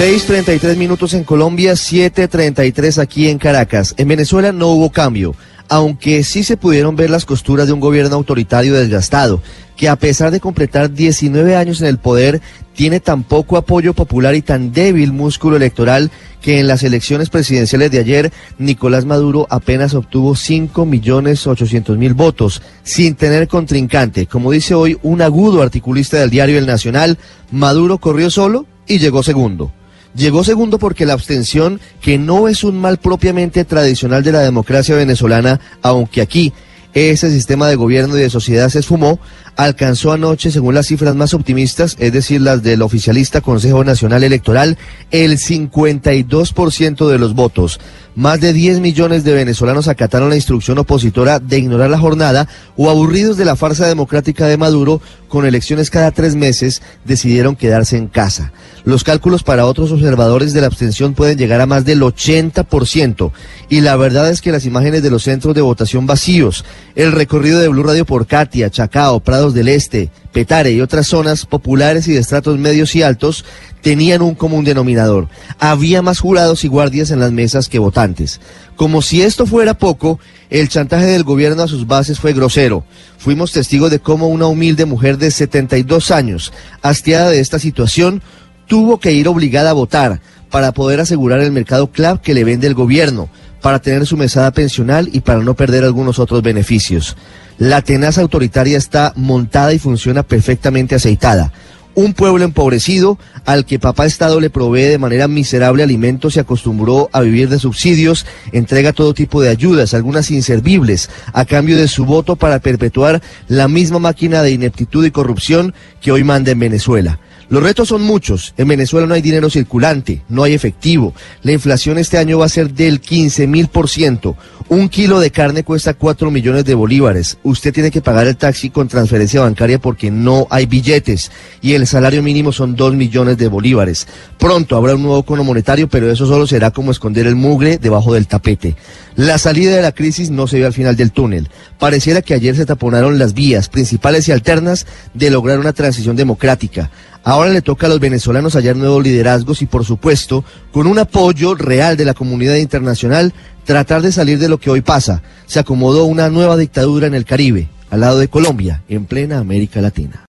6.33 minutos en Colombia, 7.33 aquí en Caracas. En Venezuela no hubo cambio, aunque sí se pudieron ver las costuras de un gobierno autoritario desgastado, que a pesar de completar 19 años en el poder, tiene tan poco apoyo popular y tan débil músculo electoral que en las elecciones presidenciales de ayer Nicolás Maduro apenas obtuvo 5 millones 800 mil votos sin tener contrincante. Como dice hoy un agudo articulista del diario El Nacional, Maduro corrió solo y llegó segundo. Llegó segundo porque la abstención, que no es un mal propiamente tradicional de la democracia venezolana, aunque aquí ese sistema de gobierno y de sociedad se esfumó, alcanzó anoche, según las cifras más optimistas, es decir, las del oficialista Consejo Nacional Electoral, el 52% de los votos. Más de 10 millones de venezolanos acataron la instrucción opositora de ignorar la jornada o aburridos de la farsa democrática de Maduro, con elecciones cada tres meses, decidieron quedarse en casa. Los cálculos para otros observadores de la abstención pueden llegar a más del 80%. Y la verdad es que las imágenes de los centros de votación vacíos, el recorrido de Blue Radio por Katia, Chacao, Prados del Este, Petare y otras zonas populares y de estratos medios y altos tenían un común denominador. Había más jurados y guardias en las mesas que votantes. Como si esto fuera poco, el chantaje del gobierno a sus bases fue grosero. Fuimos testigos de cómo una humilde mujer de 72 años, hastiada de esta situación, tuvo que ir obligada a votar para poder asegurar el mercado club que le vende el gobierno, para tener su mesada pensional y para no perder algunos otros beneficios. La tenaza autoritaria está montada y funciona perfectamente aceitada un pueblo empobrecido al que papá Estado le provee de manera miserable alimentos se acostumbró a vivir de subsidios, entrega todo tipo de ayudas, algunas inservibles, a cambio de su voto para perpetuar la misma máquina de ineptitud y corrupción que hoy manda en Venezuela. Los retos son muchos. En Venezuela no hay dinero circulante, no hay efectivo. La inflación este año va a ser del 15 mil por ciento. Un kilo de carne cuesta 4 millones de bolívares. Usted tiene que pagar el taxi con transferencia bancaria porque no hay billetes. Y el salario mínimo son 2 millones de bolívares. Pronto habrá un nuevo cono monetario, pero eso solo será como esconder el mugre debajo del tapete. La salida de la crisis no se ve al final del túnel. Pareciera que ayer se taponaron las vías principales y alternas de lograr una transición democrática. Ahora le toca a los venezolanos hallar nuevos liderazgos y, por supuesto, con un apoyo real de la comunidad internacional, tratar de salir de lo que hoy pasa. Se acomodó una nueva dictadura en el Caribe, al lado de Colombia, en plena América Latina.